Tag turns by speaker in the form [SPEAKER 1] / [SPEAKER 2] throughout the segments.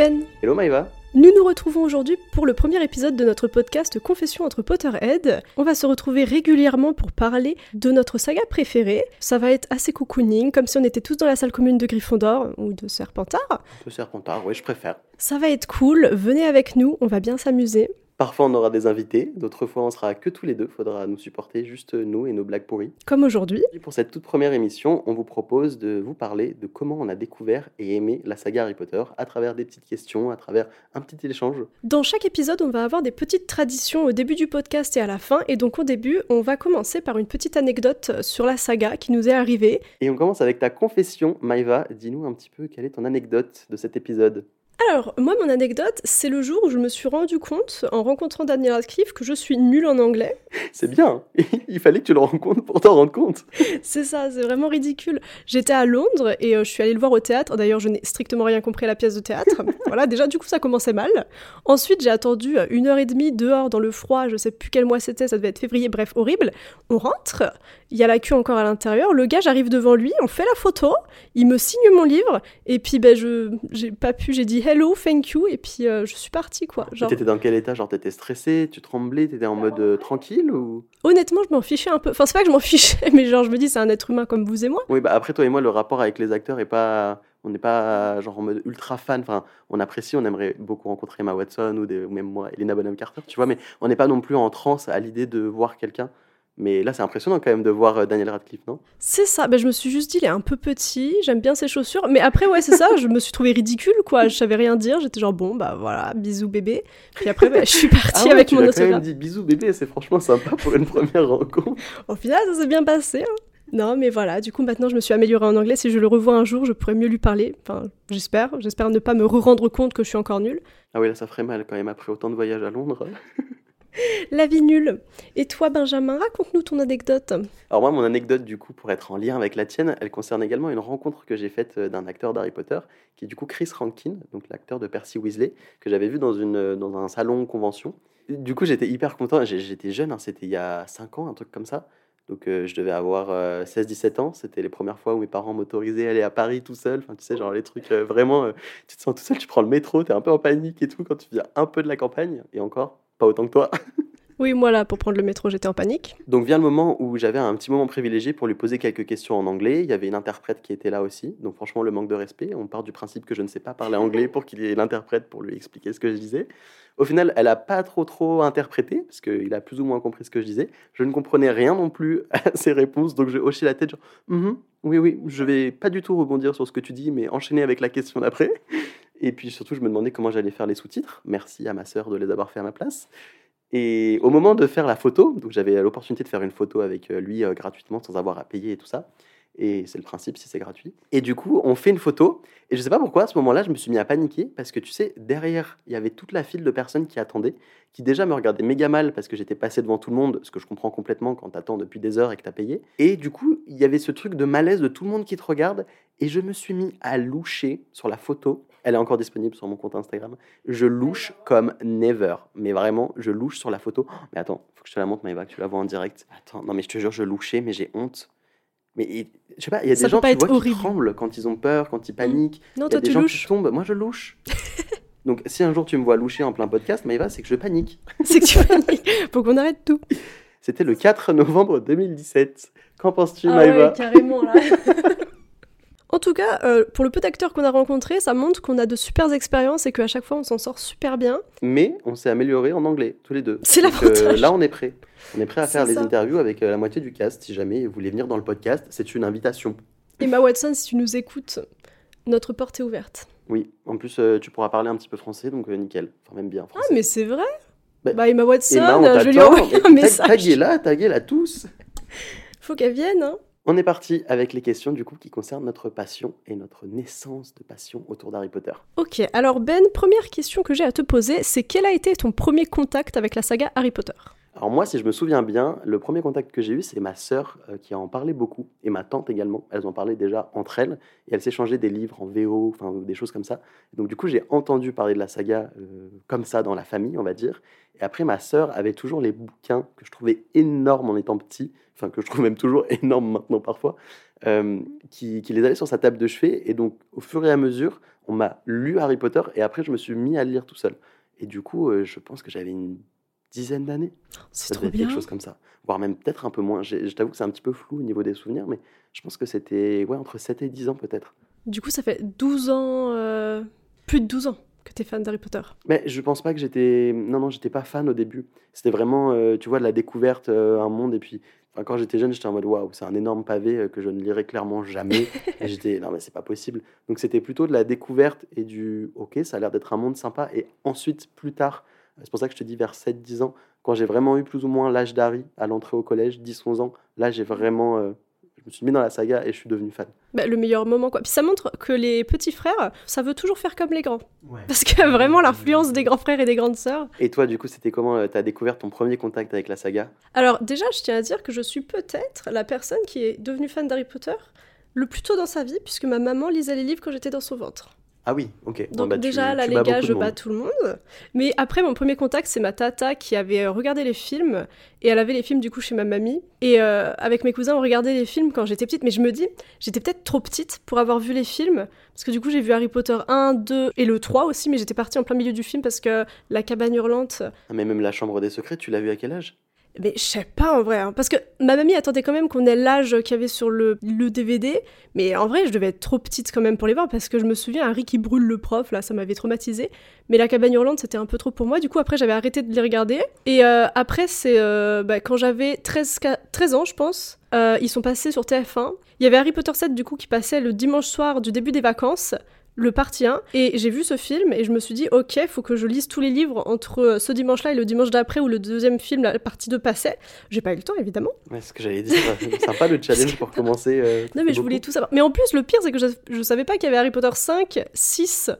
[SPEAKER 1] Ben
[SPEAKER 2] Hello Maïva
[SPEAKER 1] Nous nous retrouvons aujourd'hui pour le premier épisode de notre podcast Confession entre Potterhead. On va se retrouver régulièrement pour parler de notre saga préférée. Ça va être assez cocooning, comme si on était tous dans la salle commune de Gryffondor ou de Serpentard.
[SPEAKER 2] De Serpentard, oui, je préfère.
[SPEAKER 1] Ça va être cool, venez avec nous, on va bien s'amuser.
[SPEAKER 2] Parfois on aura des invités, d'autres fois on sera que tous les deux, faudra nous supporter juste nous et nos blagues pourries.
[SPEAKER 1] Comme aujourd'hui.
[SPEAKER 2] Pour cette toute première émission, on vous propose de vous parler de comment on a découvert et aimé la saga Harry Potter à travers des petites questions, à travers un petit échange.
[SPEAKER 1] Dans chaque épisode, on va avoir des petites traditions au début du podcast et à la fin. Et donc au début, on va commencer par une petite anecdote sur la saga qui nous est arrivée.
[SPEAKER 2] Et on commence avec ta confession, Maïva. Dis-nous un petit peu quelle est ton anecdote de cet épisode.
[SPEAKER 1] Alors, moi, mon anecdote, c'est le jour où je me suis rendu compte, en rencontrant Daniel Radcliffe, que je suis nulle en anglais.
[SPEAKER 2] C'est bien, il fallait que tu le rencontres pour t'en rendre compte.
[SPEAKER 1] c'est ça, c'est vraiment ridicule. J'étais à Londres et euh, je suis allée le voir au théâtre. D'ailleurs, je n'ai strictement rien compris à la pièce de théâtre. voilà, déjà, du coup, ça commençait mal. Ensuite, j'ai attendu euh, une heure et demie dehors dans le froid, je sais plus quel mois c'était, ça devait être février, bref, horrible. On rentre, il y a la queue encore à l'intérieur. Le gars, j'arrive devant lui, on fait la photo, il me signe mon livre, et puis ben, je j'ai pas pu, j'ai dit hello, thank you, et puis euh, je suis partie quoi.
[SPEAKER 2] Genre... T'étais dans quel état Genre t'étais stressée, tu tremblais, t'étais en mode euh, tranquille ou?
[SPEAKER 1] Honnêtement, je m'en fichais un peu. Enfin, c'est pas que je m'en fichais, mais genre je me dis c'est un être humain comme vous et moi.
[SPEAKER 2] Oui, bah après toi et moi, le rapport avec les acteurs est pas. On n'est pas genre en mode ultra fan. Enfin, on apprécie, on aimerait beaucoup rencontrer Emma Watson ou, des, ou même moi, Elena Bonham Carter, tu vois, mais on n'est pas non plus en transe à l'idée de voir quelqu'un. Mais là, c'est impressionnant quand même de voir euh, Daniel Radcliffe, non?
[SPEAKER 1] C'est ça. Ben, je me suis juste dit, il est un peu petit, j'aime bien ses chaussures. Mais après, ouais, c'est ça, je me suis trouvée ridicule, quoi. Je savais rien dire. J'étais genre, bon, bah voilà, bisous bébé. Puis après, ben, je suis partie
[SPEAKER 2] ah ouais,
[SPEAKER 1] avec
[SPEAKER 2] tu
[SPEAKER 1] mon
[SPEAKER 2] l'as quand
[SPEAKER 1] autographe.
[SPEAKER 2] même dit bisous bébé, c'est franchement sympa pour une première rencontre.
[SPEAKER 1] Au final, ça s'est bien passé. hein. Non, mais voilà, du coup, maintenant, je me suis améliorée en anglais. Si je le revois un jour, je pourrais mieux lui parler. Enfin, j'espère. J'espère ne pas me re-rendre compte que je suis encore nulle.
[SPEAKER 2] Ah oui, là, ça ferait mal quand même après autant de voyages à Londres.
[SPEAKER 1] La vie nulle. Et toi, Benjamin, raconte-nous ton anecdote.
[SPEAKER 2] Alors moi, mon anecdote, du coup, pour être en lien avec la tienne, elle concerne également une rencontre que j'ai faite euh, d'un acteur d'Harry Potter, qui est du coup Chris Rankin, donc l'acteur de Percy Weasley, que j'avais vu dans, une, dans un salon convention. Du coup, j'étais hyper content. J'étais jeune, hein, c'était il y a 5 ans, un truc comme ça. Donc euh, je devais avoir 16-17 ans. C'était les premières fois où mes parents m'autorisaient à aller à Paris tout seul. Enfin, tu sais, genre les trucs euh, vraiment, euh, tu te sens tout seul, tu prends le métro, t'es un peu en panique et tout quand tu viens un peu de la campagne. Et encore, pas autant que toi.
[SPEAKER 1] Oui, moi, là, pour prendre le métro, j'étais en panique.
[SPEAKER 2] Donc vient le moment où j'avais un petit moment privilégié pour lui poser quelques questions en anglais. Il y avait une interprète qui était là aussi. Donc franchement, le manque de respect. On part du principe que je ne sais pas parler anglais pour qu'il y ait l'interprète pour lui expliquer ce que je disais. Au final, elle a pas trop trop interprété parce qu'il a plus ou moins compris ce que je disais. Je ne comprenais rien non plus à ses réponses, donc je hochais la tête genre Mhm, oui oui, je vais pas du tout rebondir sur ce que tu dis, mais enchaîner avec la question d'après. Et puis surtout, je me demandais comment j'allais faire les sous-titres. Merci à ma sœur de les avoir fait à ma place. Et au moment de faire la photo, donc j'avais l'opportunité de faire une photo avec euh, lui euh, gratuitement sans avoir à payer et tout ça. Et c'est le principe si c'est gratuit. Et du coup, on fait une photo. Et je sais pas pourquoi, à ce moment-là, je me suis mis à paniquer parce que tu sais, derrière, il y avait toute la file de personnes qui attendaient, qui déjà me regardaient méga mal parce que j'étais passé devant tout le monde, ce que je comprends complètement quand t'attends depuis des heures et que t'as payé. Et du coup, il y avait ce truc de malaise de tout le monde qui te regarde. Et je me suis mis à loucher sur la photo. Elle est encore disponible sur mon compte Instagram. Je louche comme never. Mais vraiment, je louche sur la photo. Oh, mais attends, faut que je te la montre, Maëva, que tu la vois en direct. Attends, non mais je te jure, je louchais, mais j'ai honte. Mais je sais pas, il y a
[SPEAKER 1] Ça
[SPEAKER 2] des gens tu vois, qui
[SPEAKER 1] horrible.
[SPEAKER 2] tremblent quand ils ont peur, quand ils paniquent.
[SPEAKER 1] Non,
[SPEAKER 2] Il y a
[SPEAKER 1] toi
[SPEAKER 2] des
[SPEAKER 1] tu
[SPEAKER 2] gens
[SPEAKER 1] louches.
[SPEAKER 2] qui tombent. Moi, je louche. Donc, si un jour tu me vois loucher en plein podcast, Maëva, c'est que je panique.
[SPEAKER 1] C'est que tu paniques. Faut qu'on arrête tout.
[SPEAKER 2] C'était le 4 novembre 2017. Qu'en penses-tu,
[SPEAKER 1] Ah
[SPEAKER 2] Maëva
[SPEAKER 1] ouais, carrément là. en tout cas, euh, pour le peu d'acteurs qu'on a rencontrés, ça montre qu'on a de super expériences et qu'à chaque fois on s'en sort super bien.
[SPEAKER 2] Mais on s'est amélioré en anglais, tous les deux.
[SPEAKER 1] C'est
[SPEAKER 2] Donc,
[SPEAKER 1] l'avantage.
[SPEAKER 2] là, on est prêt. On est prêt à faire les
[SPEAKER 1] ça.
[SPEAKER 2] interviews avec euh, la moitié du cast. Si jamais vous voulez venir dans le podcast, c'est une invitation.
[SPEAKER 1] Emma Watson, si tu nous écoutes, notre porte est ouverte.
[SPEAKER 2] Oui, en plus, euh, tu pourras parler un petit peu français, donc euh, nickel. Enfin, même bien
[SPEAKER 1] Ah,
[SPEAKER 2] français.
[SPEAKER 1] mais c'est vrai
[SPEAKER 2] Bah,
[SPEAKER 1] Bah, Emma Watson,
[SPEAKER 2] Emma,
[SPEAKER 1] euh, je lui
[SPEAKER 2] t'attend.
[SPEAKER 1] envoie un message.
[SPEAKER 2] Taguez-la, taguez-la tous.
[SPEAKER 1] Faut qu'elle vienne, hein.
[SPEAKER 2] On est parti avec les questions du coup qui concernent notre passion et notre naissance de passion autour d'Harry Potter.
[SPEAKER 1] Ok, alors Ben, première question que j'ai à te poser, c'est quel a été ton premier contact avec la saga Harry Potter?
[SPEAKER 2] Alors moi, si je me souviens bien, le premier contact que j'ai eu, c'est ma sœur euh, qui en parlait beaucoup et ma tante également. Elles en parlaient déjà entre elles et elles s'échangeaient des livres en VO, enfin des choses comme ça. Donc du coup, j'ai entendu parler de la saga euh, comme ça dans la famille, on va dire. Et après, ma sœur avait toujours les bouquins que je trouvais énormes en étant petit, enfin que je trouve même toujours énormes maintenant parfois, euh, qui, les avait sur sa table de chevet. Et donc, au fur et à mesure, on m'a lu Harry Potter et après, je me suis mis à lire tout seul. Et du coup, je pense que j'avais une dizaine d'années.
[SPEAKER 1] C'est trop bien.
[SPEAKER 2] quelque chose comme ça. Voire même peut-être un peu moins. Je t'avoue que c'est un petit peu flou au niveau des souvenirs, mais je pense que c'était ouais, entre 7 et 10 ans peut-être.
[SPEAKER 1] Du coup, ça fait 12 ans, euh, plus de 12 ans que t'es fan d'Harry Potter.
[SPEAKER 2] Mais je pense pas que j'étais. Non, non, j'étais pas fan au début. C'était vraiment, euh, tu vois, de la découverte, euh, un monde. Et puis, enfin, quand j'étais jeune, j'étais en mode waouh, c'est un énorme pavé que je ne lirai clairement jamais. et j'étais, non, mais c'est pas possible. Donc, c'était plutôt de la découverte et du ok, ça a l'air d'être un monde sympa. Et ensuite, plus tard, c'est pour ça que je te dis vers 7-10 ans, quand j'ai vraiment eu plus ou moins l'âge d'Harry à l'entrée au collège, 10-11 ans, là, j'ai vraiment. euh, je me suis mis dans la saga et je suis devenu fan.
[SPEAKER 1] Bah, le meilleur moment, quoi. Puis ça montre que les petits frères, ça veut toujours faire comme les grands. Parce que vraiment, l'influence des grands frères et des grandes sœurs.
[SPEAKER 2] Et toi, du coup, c'était comment euh, t'as découvert ton premier contact avec la saga?
[SPEAKER 1] Alors, déjà, je tiens à dire que je suis peut-être la personne qui est devenue fan d'Harry Potter le plus tôt dans sa vie, puisque ma maman lisait les livres quand j'étais dans son ventre.
[SPEAKER 2] Ah oui, ok.
[SPEAKER 1] Donc
[SPEAKER 2] bah, tu-
[SPEAKER 1] déjà, là,
[SPEAKER 2] tu
[SPEAKER 1] les
[SPEAKER 2] bats
[SPEAKER 1] gars, je bats tout le monde. Mais après, mon premier contact, c'est ma tata qui avait euh, regardé les films. Et elle avait les films, du coup, chez ma mamie. Et euh, avec mes cousins, on regardait les films quand j'étais petite. Mais je me dis, j'étais peut-être trop petite pour avoir vu les films. Parce que du coup, j'ai vu Harry Potter 1, 2 et le 3 aussi. Mais j'étais partie en plein milieu du film parce que La cabane hurlante...
[SPEAKER 2] Ah, mais même la chambre des secrets, tu l'as vu à quel âge?
[SPEAKER 1] Mais je sais pas en vrai, hein, parce que ma mamie attendait quand même qu'on ait l'âge qu'il y avait sur le, le DVD, mais en vrai je devais être trop petite quand même pour les voir, parce que je me souviens Harry qui brûle le prof, là ça m'avait traumatisé, mais la cabane hurlante c'était un peu trop pour moi, du coup après j'avais arrêté de les regarder, et euh, après c'est euh, bah, quand j'avais 13, ca- 13 ans je pense, euh, ils sont passés sur TF1, il y avait Harry Potter 7 du coup qui passait le dimanche soir du début des vacances, le partie 1, et j'ai vu ce film et je me suis dit, ok, faut que je lise tous les livres entre ce dimanche-là et le dimanche d'après où le deuxième film, la partie 2 passait. J'ai pas eu le temps, évidemment.
[SPEAKER 2] Ouais, ce que j'allais dire. Sympa le challenge pour commencer. euh,
[SPEAKER 1] Non, mais je voulais tout savoir. Mais en plus, le pire, c'est que je, je savais pas qu'il y avait Harry Potter 5, 6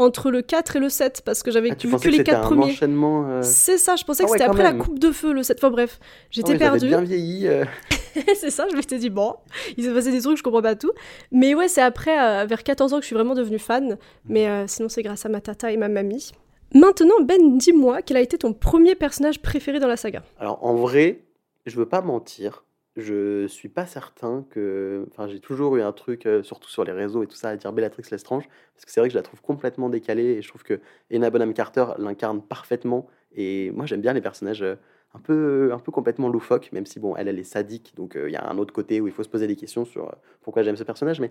[SPEAKER 1] entre le 4 et le 7 parce que j'avais
[SPEAKER 2] Ah,
[SPEAKER 1] vu
[SPEAKER 2] pensais
[SPEAKER 1] que
[SPEAKER 2] que
[SPEAKER 1] les
[SPEAKER 2] c'était
[SPEAKER 1] 4
[SPEAKER 2] un
[SPEAKER 1] premiers.
[SPEAKER 2] euh,
[SPEAKER 1] C'est ça, je pensais
[SPEAKER 2] Ah
[SPEAKER 1] que
[SPEAKER 2] ouais,
[SPEAKER 1] c'était après la coupe de feu, le 7. Enfin bref, j'étais
[SPEAKER 2] ah
[SPEAKER 1] perdue.
[SPEAKER 2] bien vieilli. euh.
[SPEAKER 1] c'est ça, je m'étais dit, bon, il s'est passé des trucs, je comprends pas tout. Mais ouais, c'est après, euh, vers 14 ans, que je suis vraiment devenue fan. Mais sinon, c'est grâce à ma tata et ma mamie. Maintenant, Ben, dis-moi, quel a été ton premier personnage préféré dans la saga?
[SPEAKER 2] Alors en vrai, je veux pas mentir. Je suis pas certain que. Enfin, j'ai toujours eu un truc, euh, surtout sur les réseaux et tout ça, à dire Bellatrix Lestrange, parce que c'est vrai que je la trouve complètement décalée et je trouve que Ena Bonham Carter l'incarne parfaitement. Et moi, j'aime bien les personnages euh, un peu, un peu complètement loufoques, même si bon, elle, elle est sadique, donc euh, il y a un autre côté où il faut se poser des questions sur pourquoi j'aime ce personnage. Mais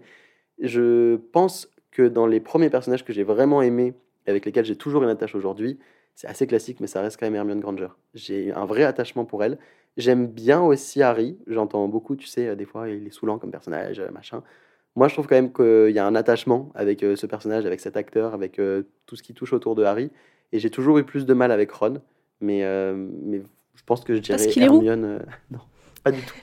[SPEAKER 2] je pense que dans les premiers personnages que j'ai vraiment aimés, et avec lesquels j'ai toujours une attache aujourd'hui, c'est assez classique, mais ça reste quand même Hermione Granger. J'ai un vrai attachement pour elle. J'aime bien aussi Harry. J'entends beaucoup, tu sais, euh, des fois, il est saoulant comme personnage, euh, machin. Moi, je trouve quand même qu'il y a un attachement avec euh, ce personnage, avec cet acteur, avec tout ce qui touche autour de Harry. Et j'ai toujours eu plus de mal avec Ron. Mais, mais je pense que je dirais
[SPEAKER 1] Parce
[SPEAKER 2] Hermione. non, pas du tout.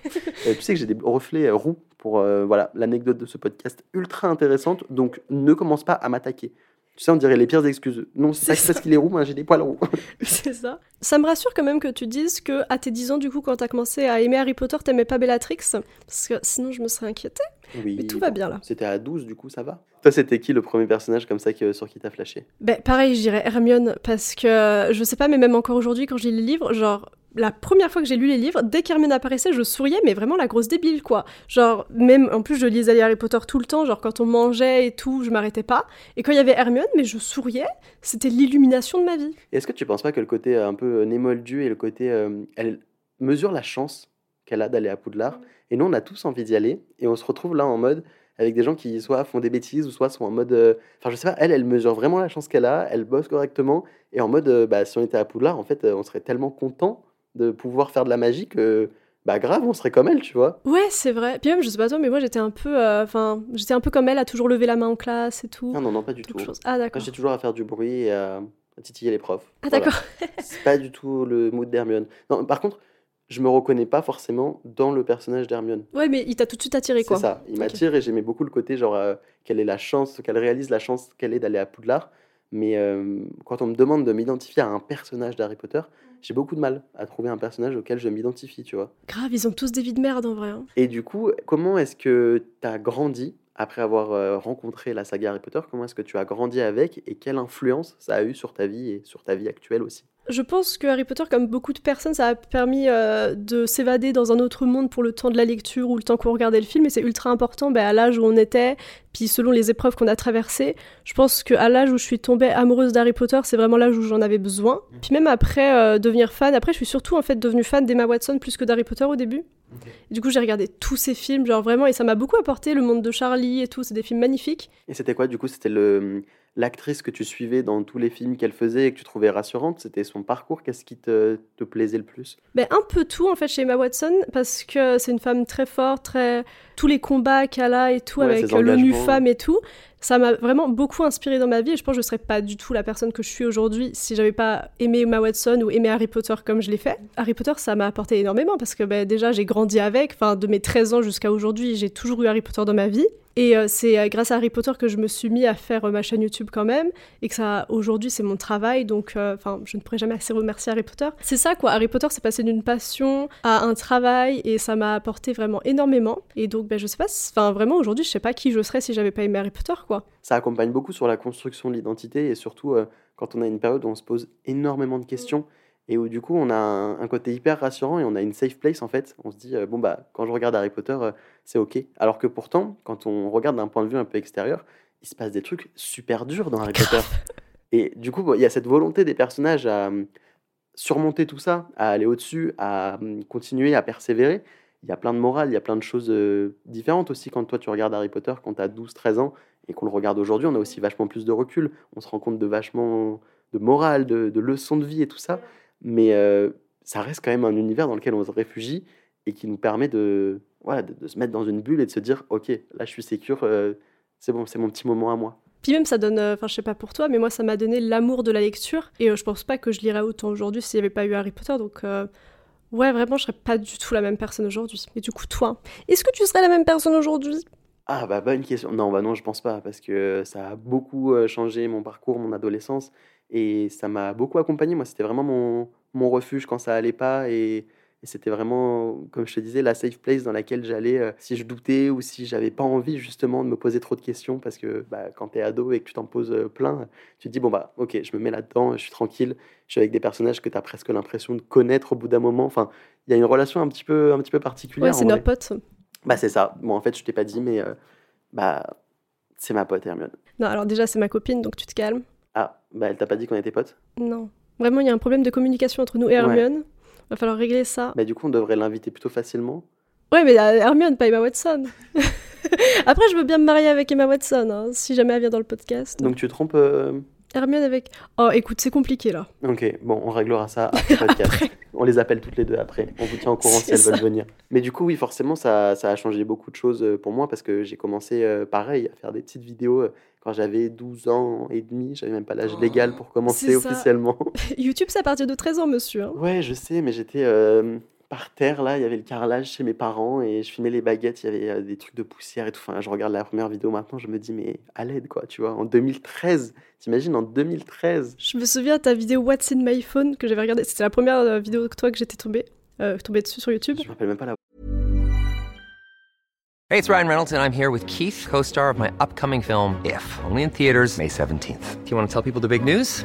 [SPEAKER 2] Tu sais que j'ai des reflets roux pour euh, voilà l'anecdote de ce podcast ultra intéressante. Donc ne commence pas à m'attaquer. Tu sais, on dirait les pires excuses. Non, c'est parce qu'il est roux, moi j'ai des poils roux.
[SPEAKER 1] C'est ça. Ça me rassure quand même que tu dises que à tes 10 ans, du coup, quand t'as commencé à aimer Harry Potter, t'aimais pas Bellatrix. Parce que sinon, je me serais inquiétée.
[SPEAKER 2] Oui,
[SPEAKER 1] Mais tout va bien, là.
[SPEAKER 2] C'était à 12, du coup, ça va. Toi, c'était qui le premier personnage comme ça que, sur qui t'as flashé?
[SPEAKER 1] Ben, pareil, je dirais Hermione, parce que je sais pas, mais même encore aujourd'hui, quand je lis les livres, genre, la première fois que j'ai lu les livres, dès qu'Hermione apparaissait, je souriais, mais vraiment la grosse débile, quoi. Genre, même, en plus, je lisais les Harry Potter tout le temps, genre, quand on mangeait et tout, je m'arrêtais pas. Et quand il y avait Hermione, mais je souriais, c'était l'illumination de ma vie.
[SPEAKER 2] Est-ce que tu penses pas que le côté euh, un peu euh, némoldu et le côté. euh, elle mesure la chance qu'elle a d'aller à Poudlard? Et nous, on a tous envie d'y aller. Et on se retrouve là en mode. Avec des gens qui soit font des bêtises ou soit sont en mode. euh, Enfin, je sais pas, elle, elle mesure vraiment la chance qu'elle a, elle bosse correctement. Et en mode, euh, bah, si on était à Poudlard, en fait, on serait tellement content de pouvoir faire de la magie que. Bah, grave, on serait comme elle, tu vois.
[SPEAKER 1] Ouais, c'est vrai. Puis même, je sais pas toi, mais moi, j'étais un peu, euh, enfin, j'étais un peu comme elle, à toujours lever la main en classe et tout.
[SPEAKER 2] Non, non, non, pas du tout.
[SPEAKER 1] chose. Ah, d'accord.
[SPEAKER 2] j'ai toujours à faire du bruit et à, à titiller les profs.
[SPEAKER 1] Ah,
[SPEAKER 2] Voilà.
[SPEAKER 1] d'accord.
[SPEAKER 2] C'est pas du tout le mood d'Hermione. Non, par contre, je me reconnais pas forcément dans le personnage d'Hermione.
[SPEAKER 1] Ouais, mais il t'a tout de suite attiré, quoi.
[SPEAKER 2] C'est ça, il m'attire et j'aimais beaucoup le côté genre euh, qu'elle ait la chance, qu'elle réalise la chance qu'elle ait d'aller à Poudlard. Mais euh, quand on me demande de m'identifier à un personnage d'Harry Potter, j'ai beaucoup de mal à trouver un personnage auquel je m'identifie, tu vois.
[SPEAKER 1] Grave, ils ont tous des vies de merde en vrai. hein.
[SPEAKER 2] Et du coup, comment est-ce que tu as grandi après avoir euh, rencontré la saga Harry Potter? Comment est-ce que tu as grandi avec et quelle influence ça a eu sur ta vie et sur ta vie actuelle aussi?
[SPEAKER 1] Je pense que Harry Potter, comme beaucoup de personnes, ça a permis euh, de s'évader dans un autre monde pour le temps de la lecture ou le temps qu'on regardait le film, et c'est ultra important bah, à l'âge où on était, puis selon les épreuves qu'on a traversées. Je pense qu'à l'âge où je suis tombée amoureuse d'Harry Potter, c'est vraiment l'âge où j'en avais besoin. Puis même après euh, devenir fan, après je suis surtout en fait devenue fan d'Emma Watson plus que d'Harry Potter au début. Et du coup j'ai regardé tous ces films, genre vraiment, et ça m'a beaucoup apporté, le monde de Charlie et tout, c'est des films magnifiques.
[SPEAKER 2] Et c'était quoi du coup C'était le l'actrice que tu suivais dans tous les films qu'elle faisait et que tu trouvais rassurante C'était son parcours Qu'est-ce qui te, te plaisait le plus?
[SPEAKER 1] Ben, un peu tout en fait chez Emma Watson parce que c'est une femme très forte, très tous les combats qu'elle a et tout
[SPEAKER 2] Ouais,
[SPEAKER 1] avec l'ONU. Femmes et tout, ça m'a vraiment beaucoup inspiré dans ma vie et je pense que je serais pas du tout la personne que je suis aujourd'hui si j'avais pas aimé Emma Watson ou aimé Harry Potter comme je l'ai fait. Harry Potter ça m'a apporté énormément parce que ben, déjà j'ai grandi avec, enfin de mes 13 ans jusqu'à aujourd'hui j'ai toujours eu Harry Potter dans ma vie. Et euh, c'est euh, grâce à Harry Potter que je me suis mis à faire euh, ma chaîne YouTube quand même, et que ça, aujourd'hui, c'est mon travail, donc enfin, je ne pourrais jamais assez remercier Harry Potter. C'est ça, quoi. Harry Potter, c'est passé d'une passion à un travail, et ça m'a apporté vraiment énormément. Et donc, ben, je sais pas, enfin, vraiment, aujourd'hui, je sais pas qui je serais si j'avais pas aimé Harry Potter, quoi.
[SPEAKER 2] Ça accompagne beaucoup sur la construction de l'identité et surtout euh, quand on a une période où on se pose énormément de questions et où du coup on a un, un côté hyper rassurant et on a une safe place en fait. On se dit euh, bon bah quand je regarde Harry Potter euh, c'est ok. Alors que pourtant quand on regarde d'un point de vue un peu extérieur, il se passe des trucs super durs dans Harry Potter. Et du coup il y a cette volonté des personnages à hum, surmonter tout ça, à aller au-dessus, à hum, continuer à persévérer. Il y a plein de morales, il y a plein de choses euh, différentes aussi quand toi tu regardes Harry Potter quand tu as 12-13 ans et qu'on le regarde aujourd'hui, on a aussi vachement plus de recul. On se rend compte de vachement de morale, de, de leçons de vie et tout ça. Mais euh, ça reste quand même un univers dans lequel on se réfugie et qui nous permet de, voilà, de, de se mettre dans une bulle et de se dire Ok, là je suis sécure, euh, c'est bon, c'est mon petit moment à moi.
[SPEAKER 1] Puis même, ça donne, euh, enfin, je sais pas pour toi, mais moi, ça m'a donné l'amour de la lecture, et euh, je pense pas que je lirais autant aujourd'hui s'il y avait pas eu Harry Potter, donc. euh, Ouais, vraiment, je serais pas du tout la même personne aujourd'hui. Et du coup, toi, est-ce que tu serais la même personne aujourd'hui?
[SPEAKER 2] Ah bah bonne question. Non, bah non, je pense pas parce que ça a beaucoup euh, changé mon parcours, mon adolescence et ça m'a beaucoup accompagné. Moi, c'était vraiment mon, mon refuge quand ça allait pas et, et c'était vraiment, comme je te disais, la safe place dans laquelle j'allais euh, si je doutais ou si j'avais pas envie justement de me poser trop de questions parce que bah, quand tu es ado et que tu t'en poses euh, plein, tu te dis bon bah ok, je me mets là-dedans, je suis tranquille, je suis avec des personnages que tu as presque l'impression de connaître au bout d'un moment. Enfin, il y a une relation un petit peu, un petit peu particulière.
[SPEAKER 1] Ouais, c'est
[SPEAKER 2] vrai.
[SPEAKER 1] potes.
[SPEAKER 2] Bah c'est ça. Bon, en fait, je t'ai pas dit, mais euh, bah c'est ma pote Hermione.
[SPEAKER 1] Non, alors déjà, c'est ma copine, donc tu te calmes.
[SPEAKER 2] Ah, bah elle t'a pas dit qu'on était potes?
[SPEAKER 1] Non. Vraiment, il y a un problème de communication entre nous et Hermione. Va falloir régler ça.
[SPEAKER 2] Bah du coup, on devrait l'inviter plutôt facilement.
[SPEAKER 1] Ouais, mais euh, Hermione, pas Emma Watson. Après, je veux bien me marier avec Emma Watson, hein, si jamais elle vient dans le podcast.
[SPEAKER 2] Donc tu trompes, euh,
[SPEAKER 1] Hermione avec. Oh, écoute, c'est compliqué là.
[SPEAKER 2] Ok, bon, on réglera ça après. On les appelle toutes les deux après. On vous tient au courant si elles
[SPEAKER 1] ça.
[SPEAKER 2] veulent venir. Mais du coup, oui, forcément, ça, ça a changé beaucoup de choses euh, pour moi parce que j'ai commencé euh, pareil à faire des petites vidéos euh, quand j'avais 12 ans et demi. J'avais même pas l'âge légal pour commencer officiellement.
[SPEAKER 1] YouTube, c'est à partir de 13 ans, monsieur. hein.
[SPEAKER 2] Ouais, je sais, mais j'étais euh, par terre là, il y avait le carrelage chez mes parents et je filmais les baguettes, il y avait euh, des trucs de poussière et tout. Enfin, je regarde la première vidéo maintenant, je me dis, mais à l'aide quoi, tu vois, en 2013. T'imagines en 2013
[SPEAKER 1] Je me souviens de ta vidéo What's in my phone que j'avais regardée. C'était la première euh, vidéo de toi que j'étais tombée, euh, tombée dessus sur YouTube.
[SPEAKER 2] Je me rappelle même pas la
[SPEAKER 3] Hey, it's Ryan Reynolds, and I'm here with Keith, co star of my upcoming film, If, only in theaters, May 17th. Do you want to tell people the big news?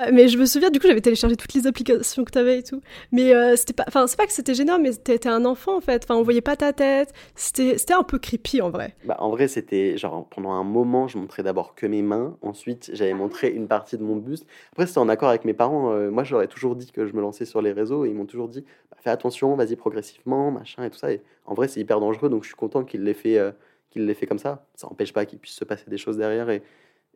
[SPEAKER 1] Euh, Mais je me souviens, du coup, j'avais téléchargé toutes les applications que t'avais et tout. Mais euh, c'était pas. Enfin, c'est pas que c'était gênant, mais t'étais un enfant en fait. Enfin, on voyait pas ta tête. C'était c'était un peu creepy en vrai.
[SPEAKER 2] Bah, en vrai, c'était genre pendant un moment, je montrais d'abord que mes mains. Ensuite, j'avais montré une partie de mon buste. Après, c'était en accord avec mes parents. euh, moi, j'aurais toujours dit que je me lançais sur les réseaux et ils m'ont toujours dit bah, fais attention, vas-y progressivement, machin et tout ça. Et en vrai, c'est hyper dangereux, donc je suis content qu'il l'ait fait, euh, qu'il l'ait fait comme ça. Ça n'empêche pas qu'il puisse se passer des choses derrière et,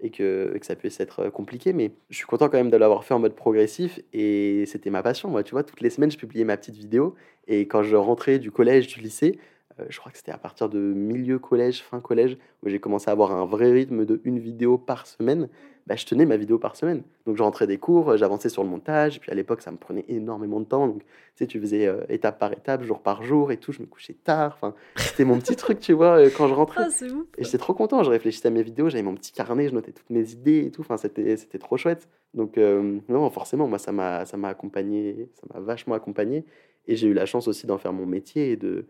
[SPEAKER 2] et, que, que ça puisse être euh, compliqué. Mais je suis content quand même de l'avoir fait en mode progressif et c'était ma passion. Moi, tu vois, toutes les semaines, je publiais ma petite vidéo et quand je rentrais du collège, du lycée, je crois que c'était à partir de milieu collège, fin collège, où j'ai commencé à avoir un vrai rythme de une vidéo par semaine. Bah, je tenais ma vidéo par semaine. Donc je rentrais des cours, euh, j'avançais sur le montage, puis à l'époque ça me prenait énormément de temps. Donc tu sais, tu faisais euh, étape par étape, jour par jour et tout, je me couchais tard. Enfin, c'était mon petit truc, tu vois, euh, quand je rentrais.
[SPEAKER 1] Ah, ouf.
[SPEAKER 2] Et j'étais trop content, je réfléchissais à mes vidéos, j'avais mon petit carnet, je notais toutes mes idées et tout, enfin, c'était, c'était trop chouette. Donc, euh, non, forcément, moi, ça m'a, ça m'a accompagné, ça m'a vachement accompagné. Et j'ai eu la chance aussi d'en faire mon métier et de,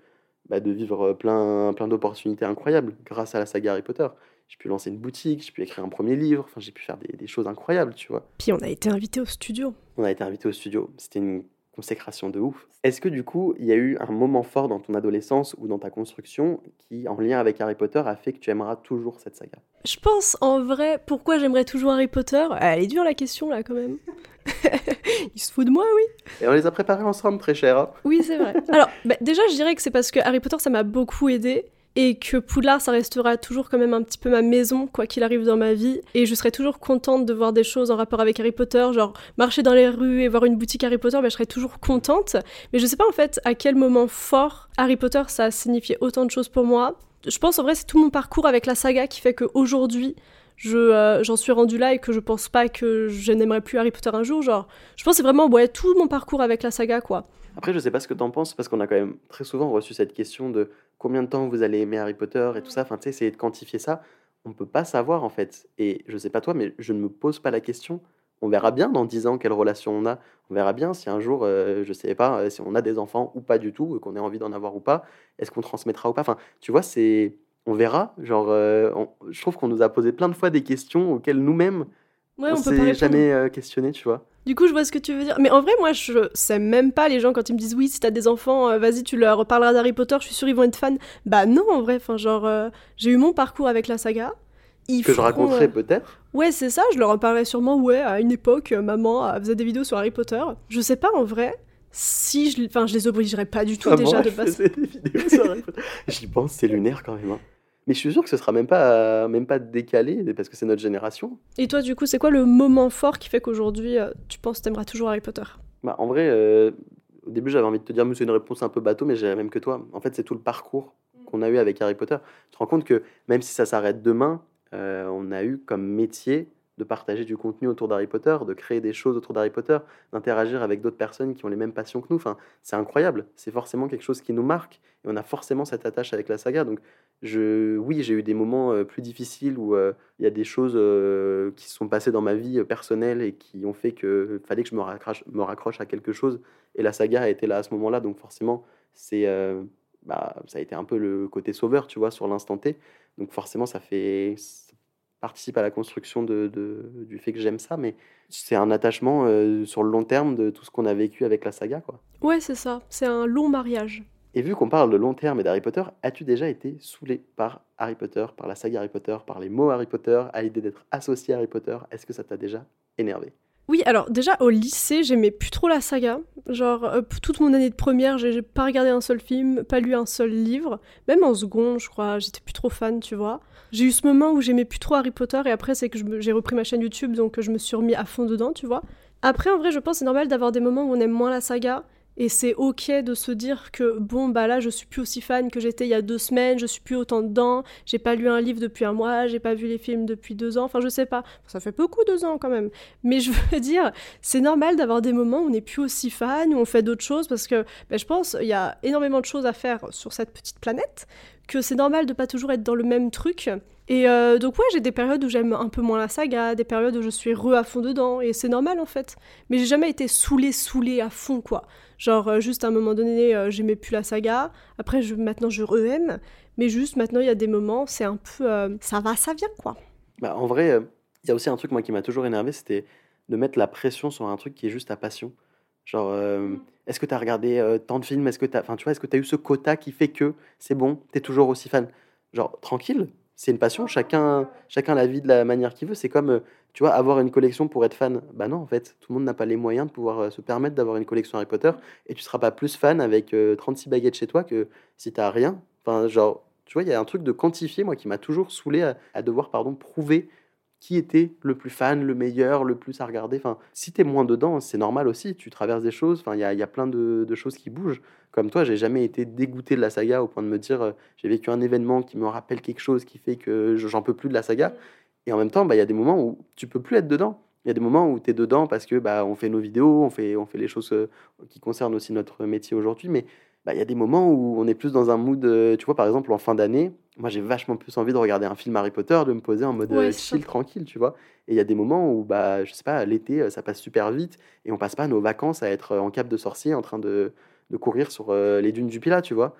[SPEAKER 2] bah, de vivre plein, plein d'opportunités incroyables grâce à la saga Harry Potter. J'ai pu lancer une boutique, j'ai pu écrire un premier livre, enfin, j'ai pu faire des, des choses incroyables, tu vois.
[SPEAKER 1] Puis on a été invité au studio.
[SPEAKER 2] On a été invité au studio, c'était une consécration de ouf. Est-ce que du coup, il y a eu un moment fort dans ton adolescence ou dans ta construction qui, en lien avec Harry Potter, a fait que tu aimeras toujours cette saga?
[SPEAKER 1] Je pense en vrai, pourquoi j'aimerais toujours Harry Potter? Elle est dure la question là quand même. Il se fout de moi, oui.
[SPEAKER 2] Et on les a préparés ensemble, très cher. hein.
[SPEAKER 1] Oui, c'est vrai. Alors, bah, déjà, je dirais que c'est parce que Harry Potter, ça m'a beaucoup aidé. Et que Poudlard, ça restera toujours quand même un petit peu ma maison, quoi qu'il arrive dans ma vie. Et je serai toujours contente de voir des choses en rapport avec Harry Potter, genre marcher dans les rues et voir une boutique Harry Potter, bah, je serais toujours contente. Mais je sais pas en fait à quel moment fort Harry Potter, ça a signifié autant de choses pour moi. Je pense en vrai, c'est tout mon parcours avec la saga qui fait qu'aujourd'hui, je euh, j'en suis rendue là et que je pense pas que je n'aimerais plus Harry Potter un jour. Genre, je pense c'est vraiment ouais, tout mon parcours avec la saga, quoi.
[SPEAKER 2] Après, je sais pas ce que t'en penses, parce qu'on a quand même très souvent reçu cette question de combien de temps vous allez aimer Harry Potter et tout ça. Enfin, essayer de quantifier ça. On peut pas savoir, en fait. Et je sais pas toi, mais je ne me pose pas la question. On verra bien dans 10 ans quelle relation on a. On verra bien si un jour, euh, je sais pas, euh, si on a des enfants ou pas du tout, qu'on ait envie d'en avoir ou pas. Est-ce qu'on transmettra ou pas Enfin, tu vois, c'est. On verra. Genre, euh, je trouve qu'on nous a posé plein de fois des questions auxquelles nous-mêmes,
[SPEAKER 1] Ouais,
[SPEAKER 2] on,
[SPEAKER 1] on, peut pas
[SPEAKER 2] s'est jamais euh, questionné, tu vois.
[SPEAKER 1] Du coup, je vois ce que tu veux dire. Mais en vrai, moi, je sais même pas les gens quand ils me disent oui, si t'as des enfants, euh, vas-y, tu leur parleras d'Harry Potter, je suis sûre ils vont être fans. Bah non, en vrai, enfin, genre, euh, j'ai eu mon parcours avec la saga. Ils
[SPEAKER 2] Que je raconterai peut-être.
[SPEAKER 1] Ouais, c'est ça, je leur en parlerai sûrement, ouais, à une époque, maman faisait des vidéos sur Harry Potter. Je sais pas, en vrai, si je... Enfin, je les obligerais pas du tout déjà de
[SPEAKER 2] faisait des vidéos sur Harry Potter. J'y pense, c'est lunaire quand même. hein. Mais je suis sûr que ce sera même pas, même pas décalé, parce que c'est notre génération.
[SPEAKER 1] Et toi, du coup, c'est quoi le moment fort qui fait qu'aujourd'hui, euh, tu penses que t'aimeras toujours Harry Potter?
[SPEAKER 2] Bah, en vrai, euh, au début, j'avais envie de te dire, mais c'est une réponse un peu bateau, mais j'ai même que toi. En fait, c'est tout le parcours qu'on a eu avec Harry Potter. Tu te rends compte que même si ça s'arrête demain, euh, on a eu comme métier de partager du contenu autour d'Harry Potter, de créer des choses autour d'Harry Potter, d'interagir avec d'autres personnes qui ont les mêmes passions que nous. Enfin, c'est incroyable. C'est forcément quelque chose qui nous marque et on a forcément cette attache avec la saga. Donc, oui, j'ai eu des moments euh, plus difficiles où euh, il y a des choses euh, qui se sont passées dans ma vie personnelle et qui ont fait que fallait que je me raccroche, à quelque chose. Et la saga a été là à ce moment-là. Donc, forcément, c'est, bah, ça a été un peu le côté sauveur, tu vois, sur l'instant T. Donc, forcément, ça fait participe à la construction du fait que j'aime ça, mais c'est un attachement sur le long terme de tout ce qu'on a vécu avec la saga. Quoi.
[SPEAKER 1] Ouais, c'est ça, c'est un long mariage.
[SPEAKER 2] Et vu qu'on parle de long terme et d'Harry Potter, as-tu déjà été saoulé par Harry Potter, par la saga Harry Potter, par les mots Harry Potter, à l'idée d'être associé à Harry Potter? Est-ce que ça t'a déjà énervé?
[SPEAKER 1] Oui, alors déjà au lycée, j'aimais plus trop la saga. Genre, euh, toute mon année de première, j'ai pas regardé un seul film, pas lu un seul livre. Même en seconde, je crois, j'étais plus trop fan, tu vois. J'ai eu ce moment où j'aimais plus trop Harry Potter et après, c'est que j'ai repris ma chaîne YouTube, donc je me suis remis à fond dedans, tu vois. Après, en vrai, je pense c'est normal d'avoir des moments où on aime moins la saga et c'est ok de se dire que bon bah là je suis plus aussi fan que j'étais il y a deux semaines, je suis plus autant dedans, j'ai pas lu un livre depuis un mois, j'ai pas vu les films depuis deux ans, enfin je sais pas, ça fait beaucoup deux ans quand même. Mais je veux dire, c'est normal d'avoir des moments où on n'est plus aussi fan, où on fait d'autres choses parce que ben, je pense il y a énormément de choses à faire sur cette petite planète, que c'est normal de pas toujours être dans le même truc. Et euh, donc ouais, j'ai des périodes où j'aime un peu moins la saga, des périodes où je suis re à fond dedans, et c'est normal en fait. Mais j'ai jamais été saoulée, saoulée à fond quoi. Genre, euh, juste à un moment donné, euh, j'aimais plus la saga. Après, maintenant, je re-aime. Mais juste, maintenant, il y a des moments, c'est un peu. Euh, ça va, ça vient, quoi.
[SPEAKER 2] Bah, en vrai, il y a aussi un truc, moi, qui m'a toujours énervé, c'était de mettre la pression sur un truc qui est juste ta passion. Genre, mm. est-ce que tu as regardé tant de films? Est-ce que tu Enfin, tu vois, est-ce que tu as eu ce quota qui fait que c'est bon, tu es toujours aussi fan? Genre, tranquille, c'est une passion, chacun, chacun la vit de la manière qu'il veut. C'est comme, euh, tu vois, avoir une collection pour être fan. Bah non, en fait, tout le monde n'a pas les moyens de pouvoir euh, se permettre d'avoir une collection Harry Potter et tu seras pas plus fan avec 36 euh, baguettes chez toi que si tu rien. Enfin, genre, tu vois, il y a un truc de quantifier, moi, qui m'a toujours saoulé à, à, devoir, pardon, prouver qui était le plus fan, le meilleur, le plus à regarder. Enfin, si tu es moins dedans, c'est normal aussi. Tu traverses des choses. Enfin, il y a, plein de, choses qui bougent. Comme toi, j'ai jamais été dégoûté de la saga au point de me dire euh, j'ai vécu un événement qui me rappelle quelque chose qui fait que j'en peux plus de la saga. Et en même temps, bah, il y a des moments où tu peux plus être dedans. Il y a des moments où tu es dedans parce que bah, on fait nos vidéos, on fait, on fait les choses euh, qui concernent aussi notre métier aujourd'hui. Mais bah, il y a des moments où on est plus dans un mood, euh, tu vois, par exemple, en fin d'année, moi j'ai vachement plus envie de regarder un film Harry Potter, de me poser en mode euh, chill, tranquille, tu vois. Et il y a des moments où, bah, je sais pas, l'été, euh, ça passe super vite et on passe pas nos vacances à être en cap de sorcier en train de, de courir sur les dunes du Pilat, tu vois.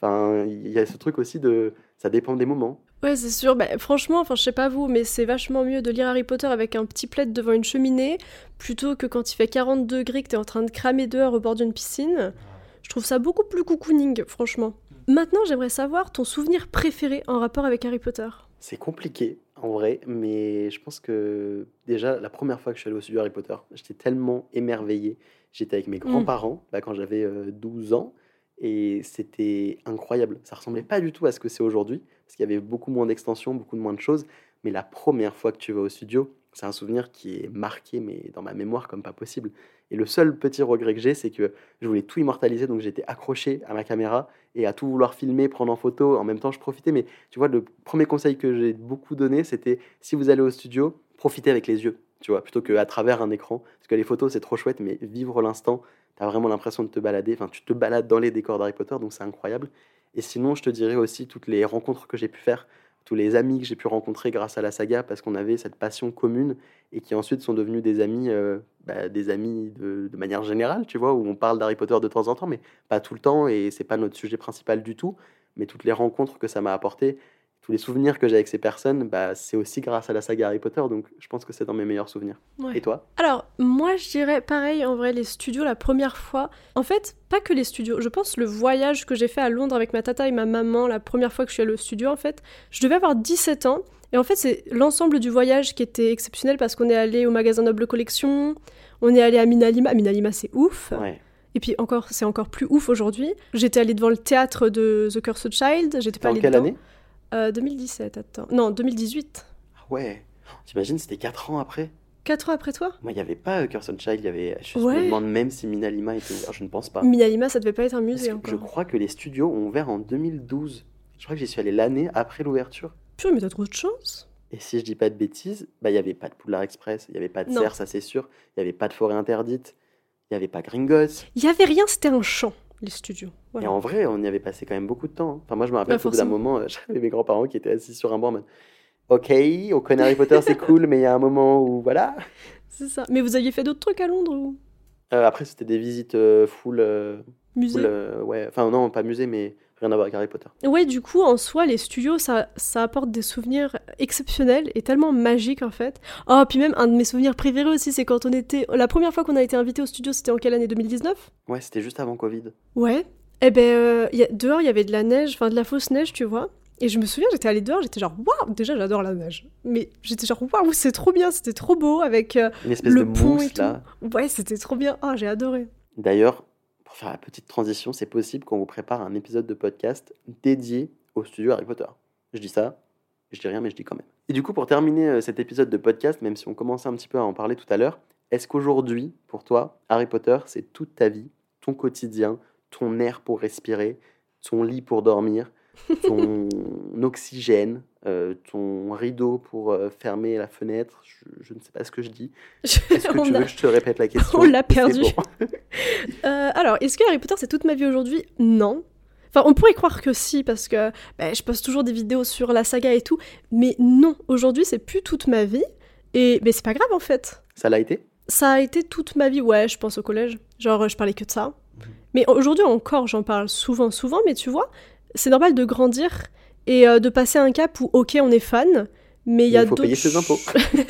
[SPEAKER 2] Enfin, il y a ce truc aussi de. Ça dépend des moments.
[SPEAKER 1] Ouais, c'est sûr. Bah, franchement, enfin, je sais pas vous, mais c'est vachement mieux de lire Harry Potter avec un petit plaid devant une cheminée plutôt que quand il fait 40 degrés que t'es en train de cramer dehors au bord d'une piscine. Je trouve ça beaucoup plus cocooning, franchement. Maintenant, j'aimerais savoir ton souvenir préféré en rapport avec Harry Potter.
[SPEAKER 2] C'est compliqué, en vrai, mais je pense que déjà, la première fois que je suis allé au studio Harry Potter, j'étais tellement émerveillé. J'étais avec mes mm. grands-parents, là, quand j'avais 12 euh, ans, et c'était incroyable. Ça ressemblait pas du tout à ce que c'est aujourd'hui, parce qu'il y avait beaucoup moins d'extensions, beaucoup moins de choses. Mais la première fois que tu vas au studio, c'est un souvenir qui est marqué, mais dans ma mémoire comme pas possible. Et le seul petit regret que j'ai, c'est que je voulais tout immortaliser, donc j'étais accroché à ma caméra et à tout vouloir filmer, prendre en photo. En même temps, je profitais. Mais tu vois, le premier conseil que j'ai beaucoup donné, c'était si vous allez au studio, profitez avec les yeux, tu vois, plutôt qu'à travers un écran. Parce que les photos, c'est trop chouette, mais vivre l'instant, tu as vraiment l'impression de te balader. Enfin, tu te balades dans les décors d'Harry Potter, donc c'est incroyable. Et sinon, je te dirais aussi toutes les rencontres que j'ai pu faire tous les amis que j'ai pu rencontrer grâce à la saga parce qu'on avait cette passion commune et qui ensuite sont devenus des amis, euh, bah, des amis de, manière générale, tu vois, où on parle d'Harry Potter de temps en temps, mais pas tout le temps et c'est pas notre sujet principal du tout. Mais toutes les rencontres que ça m'a apporté, tous les souvenirs que j'ai avec ces personnes, bah, c'est aussi grâce à la saga Harry Potter, donc je pense que c'est dans mes meilleurs souvenirs. Et toi
[SPEAKER 1] Alors, moi je dirais pareil, en vrai, les studios, la première fois, en fait, pas que les studios, je pense le voyage que j'ai fait à Londres avec ma tata et ma maman, la première fois que je suis allée au studio, en fait, je devais avoir 17 ans, et en fait, c'est l'ensemble du voyage qui était exceptionnel parce qu'on est allé au magasin Noble Collection, on est allé à Minalima, Minalima c'est ouf. Et puis encore, c'est encore plus ouf aujourd'hui. J'étais allée devant le théâtre de The Cursed Child. J'étais pas allée
[SPEAKER 2] quelle année?
[SPEAKER 1] 2017, euh, attends. Non, 2018.
[SPEAKER 2] Ah ouais. T'imagines, c'était 4 ans après
[SPEAKER 1] 4 ans après toi?
[SPEAKER 2] Moi, il n'y avait pas euh, Child, il y avait. Je me demande même si Minalima était ouvert, je ne pense pas.
[SPEAKER 1] Minalima, ça devait pas être un musée encore.
[SPEAKER 2] Je crois que les studios ont ouvert en 2012. Je crois que j'y suis allé l'année après l'ouverture.
[SPEAKER 1] Purée, mais t'as trop de chance
[SPEAKER 2] Et si je dis pas de bêtises, bah il y avait pas de Poudlard Express, il y avait pas de cerf, ça c'est sûr, il y avait pas de forêt interdite, il y avait pas Gringotts.
[SPEAKER 1] Il y avait rien, c'était un champ, les studios.
[SPEAKER 2] Et en vrai, on y avait passé quand même beaucoup de temps. hein. Enfin, moi, je me rappelle
[SPEAKER 1] Bah,
[SPEAKER 2] d'un moment, euh, j'avais mes grands-parents qui étaient assis sur un banc en mode Ok, on connaît Harry Potter, c'est cool, mais il y a un moment où voilà.
[SPEAKER 1] C'est ça. Mais vous aviez fait d'autres trucs à Londres ou?
[SPEAKER 2] Euh, après, c'était des visites euh, full. euh,
[SPEAKER 1] musée
[SPEAKER 2] full, ouais. Enfin, non, pas musée, mais rien à voir avec Harry Potter.
[SPEAKER 1] Ouais, du coup, en soi, les studios, ça, ça apporte des souvenirs exceptionnels et tellement magiques, en fait. Oh, puis même, un de mes souvenirs préférés aussi, c'est quand on était... La première fois qu'on a été invité au studio, c'était en quelle année? 2019
[SPEAKER 2] Ouais, c'était juste avant Covid.
[SPEAKER 1] Ouais. Eh ben, euh, y a- dehors, il y avait de la neige, enfin de la fausse neige, tu vois. Et je me souviens, j'étais allée dehors, j'étais genre, waouh, déjà j'adore la neige. Mais j'étais genre, waouh, c'est trop bien, c'était trop beau avec euh,
[SPEAKER 2] Une espèce
[SPEAKER 1] le
[SPEAKER 2] de
[SPEAKER 1] pont
[SPEAKER 2] mousse,
[SPEAKER 1] et tout.
[SPEAKER 2] là.
[SPEAKER 1] Ouais, c'était trop bien. Ah, j'ai adoré.
[SPEAKER 2] D'ailleurs, pour faire la petite transition, c'est possible qu'on vous prépare un épisode de podcast dédié au studio Harry Potter. Je dis ça, je dis rien, mais je dis quand même. Et du coup, pour terminer euh, cet épisode de podcast, même si on commençait un petit peu à en parler tout à l'heure, est-ce qu'aujourd'hui, pour toi, Harry Potter, c'est toute ta vie, ton quotidien, ton air pour respirer, ton lit pour dormir, ton oxygène, euh, ton rideau pour euh, fermer la fenêtre je, je ne sais pas ce que je dis. Est-ce que
[SPEAKER 1] On
[SPEAKER 2] tu
[SPEAKER 1] a-
[SPEAKER 2] veux que je te répète la question
[SPEAKER 1] On l'a perdu.
[SPEAKER 2] bon.
[SPEAKER 1] Euh, alors, est-ce que Harry Potter c'est toute ma vie aujourd'hui? Non. Enfin, on pourrait croire que si, parce que bah, je poste toujours des vidéos sur la saga et tout, mais non, aujourd'hui c'est plus toute ma vie, et mais c'est pas grave en fait.
[SPEAKER 2] Ça l'a été?
[SPEAKER 1] Ça a été toute ma vie, ouais, je pense au collège. Genre, je parlais que de ça. Mais aujourd'hui encore, j'en parle souvent, souvent, mais tu vois, c'est normal de grandir et euh, de passer un cap où, ok, on est fan, mais il y a
[SPEAKER 2] il faut payer
[SPEAKER 1] d'autres
[SPEAKER 2] ses impôts.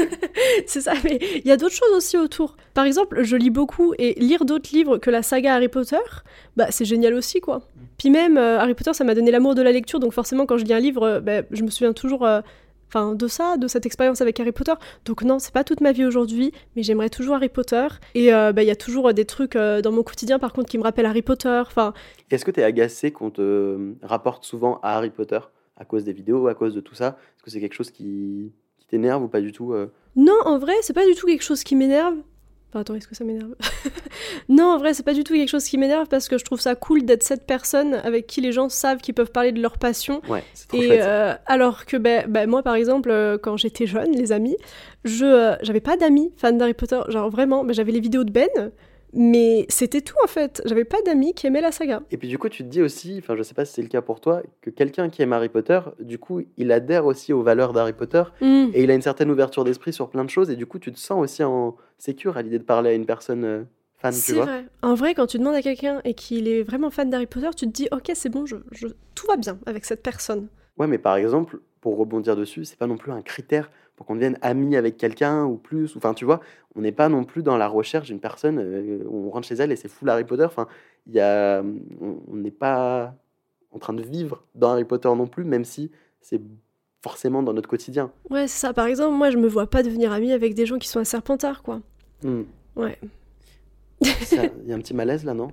[SPEAKER 1] c'est ça, mais il y a d'autres choses aussi autour. Par exemple, je lis beaucoup et lire d'autres livres que la saga Harry Potter, bah c'est génial aussi quoi. Puis même euh, Harry Potter, ça m'a donné l'amour de la lecture, donc forcément quand je lis un livre, euh, bah, je me souviens toujours, euh, enfin de ça, de cette expérience avec Harry Potter. Donc non, c'est pas toute ma vie aujourd'hui, mais j'aimerais toujours Harry Potter. Et euh, bah, il y a toujours euh, des trucs euh, dans mon quotidien par contre qui me rappellent Harry Potter. Enfin,
[SPEAKER 2] Est-ce que tu es agacé qu'on te rapporte souvent à Harry Potter à cause des vidéos, à cause de tout ça? Est-ce que c'est quelque chose qui, qui t'énerve ou pas du tout euh?
[SPEAKER 1] Non, en vrai, c'est pas du tout quelque chose qui m'énerve. Enfin, attends, est-ce que ça m'énerve Non, en vrai, c'est pas du tout quelque chose qui m'énerve parce que je trouve ça cool d'être cette personne avec qui les gens savent qu'ils peuvent parler de leur passion.
[SPEAKER 2] Ouais,
[SPEAKER 1] Et euh, alors que ben, ben, moi, par exemple, euh, quand j'étais jeune, les amis, je euh, j'avais pas d'amis fans d'Harry Potter. Genre vraiment, ben, j'avais les vidéos de Ben, mais c'était tout en fait. J'avais pas d'amis qui aimaient la saga.
[SPEAKER 2] Et puis du coup, tu te dis aussi, enfin je sais pas si c'est le cas pour toi, que quelqu'un qui aime Harry Potter, du coup, il adhère aussi aux valeurs d'Harry Potter
[SPEAKER 1] Hmm.
[SPEAKER 2] et il a une certaine ouverture d'esprit sur plein de choses et du coup, tu te sens aussi en sécure à l'idée de parler à une personne euh, fan, tu
[SPEAKER 1] C'est
[SPEAKER 2] vois.
[SPEAKER 1] vrai. En vrai, quand tu demandes à quelqu'un et qu'il est vraiment fan d'Harry Potter, tu te dis, ok, c'est bon, je, je- tout va bien avec cette personne.
[SPEAKER 2] Ouais, mais par exemple, pour rebondir dessus, c'est pas non plus un critère pour qu'on devienne ami avec quelqu'un ou plus. ou- Enfin, tu vois, on n'est pas non plus dans la recherche d'une personne euh, on rentre chez elle et c'est full Harry Potter. Enfin, il y a, on n'est pas en train de vivre dans Harry Potter non plus, même si c'est forcément dans notre quotidien.
[SPEAKER 1] Ouais, c'est ça. Par exemple, moi, je me vois pas devenir amie avec des gens qui sont à Serpentard, quoi.
[SPEAKER 2] Hmm.
[SPEAKER 1] Ouais.
[SPEAKER 2] Il y a un petit malaise là, non?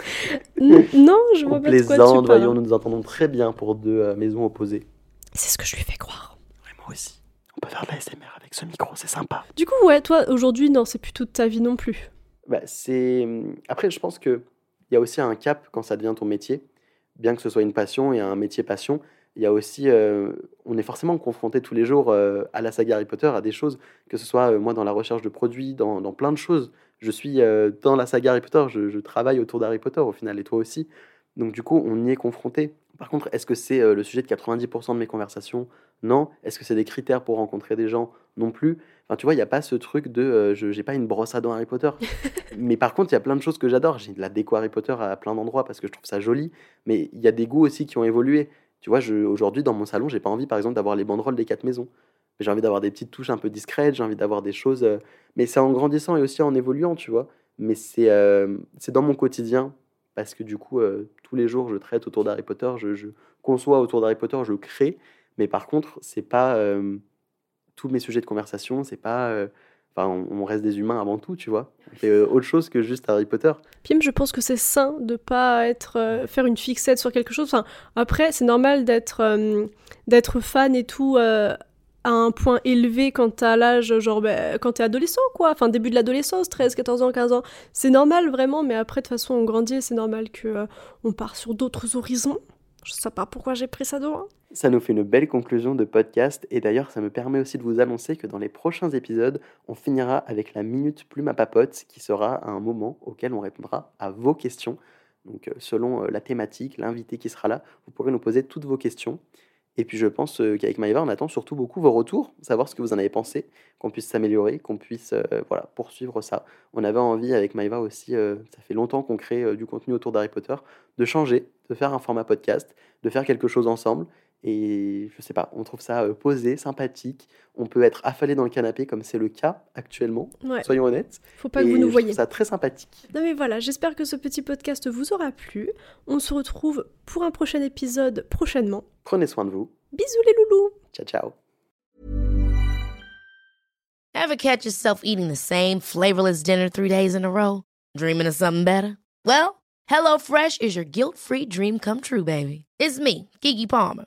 [SPEAKER 1] N- non, je vois pas de quoi tu
[SPEAKER 2] plaisante, voyons, nous nous entendons très bien pour deux euh, maisons opposées.
[SPEAKER 1] C'est ce que je lui fais croire.
[SPEAKER 2] Ouais, moi aussi. On peut faire de la SMR avec ce micro, c'est sympa.
[SPEAKER 1] Du coup, ouais, toi, aujourd'hui, non, c'est plus toute ta vie non plus.
[SPEAKER 2] Bah, c'est... Après, je pense qu'il y a aussi un cap quand ça devient ton métier. Bien que ce soit une passion et un métier passion, il y a aussi... euh, On est forcément confronté tous les jours euh, à la saga Harry Potter, à des choses, que ce soit euh, moi dans la recherche de produits, dans, dans plein de choses. Je suis euh, dans la saga Harry Potter, je, je travaille autour d'Harry Potter au final, et toi aussi. Donc du coup, on y est confronté. Par contre, est-ce que c'est euh, le sujet de 90% de mes conversations? Non. Est-ce que c'est des critères pour rencontrer des gens? Non plus. Enfin, tu vois, il n'y a pas ce truc de euh, je j'ai pas une brosse à dents Harry Potter. mais par contre, il y a plein de choses que j'adore. J'ai de la déco Harry Potter à plein d'endroits parce que je trouve ça joli. Mais il y a des goûts aussi qui ont évolué. Tu vois, aujourd'hui, dans mon salon, j'ai pas envie, par exemple, d'avoir les banderoles des quatre maisons. J'ai envie d'avoir des petites touches un peu discrètes, j'ai envie d'avoir des choses. euh, mais c'est en grandissant et aussi en évoluant, tu vois. Mais c'est euh, c'est dans mon quotidien parce que du coup, euh, tous les jours, je traite autour d'Harry Potter, je, conçois autour d'Harry Potter, je crée. Mais par contre, c'est pas euh, tous mes sujets de conversation, c'est pas. euh, on, reste des humains avant tout, tu vois. Euh, autre chose que juste Harry Potter.
[SPEAKER 1] Même, je pense que c'est sain de pas être faire une fixette sur quelque chose. Enfin, après, c'est normal d'être d'être fan et tout à un point élevé quand t'as l'âge, genre ben, quand t'es adolescent, quoi. Enfin, début de l'adolescence, 13, 14 ans, 15 ans. C'est normal, vraiment, mais après, de toute façon, on grandit c'est normal que euh, on part sur d'autres horizons. Je sais pas pourquoi j'ai pris ça de loin.
[SPEAKER 2] Ça nous fait une belle conclusion de podcast et d'ailleurs ça me permet aussi de vous annoncer que dans les prochains épisodes, on finira avec la minute plume à papote qui sera un moment auquel on répondra à vos questions. Donc euh, selon euh, la thématique, l'invité qui sera là, vous pourrez nous poser toutes vos questions. Et puis je pense euh, qu'avec Maïva, on attend surtout beaucoup vos retours, savoir ce que vous en avez pensé, qu'on puisse s'améliorer, qu'on puisse voilà, poursuivre ça. On avait envie avec Maïva aussi, ça fait longtemps qu'on crée du contenu autour d'Harry Potter, de changer, de faire un format podcast, de faire quelque chose ensemble. Et je sais pas, on trouve ça posé, sympathique. On peut être affalé dans le canapé comme c'est le cas actuellement. Soyons honnêtes.
[SPEAKER 1] Faut pas que vous nous voyez.
[SPEAKER 2] Je trouve ça très sympathique.
[SPEAKER 1] Non mais voilà, j'espère que ce petit podcast vous aura plu. On se retrouve pour un prochain épisode prochainement.
[SPEAKER 2] Prenez soin de vous.
[SPEAKER 1] Bisous les loulous.
[SPEAKER 2] Ciao ciao.
[SPEAKER 4] Ever catch yourself eating the same flavorless dinner three days in a row? Dreaming of something better? Well, HelloFresh is your guilt-free dream come true, baby. It's me, Kiki Palmer.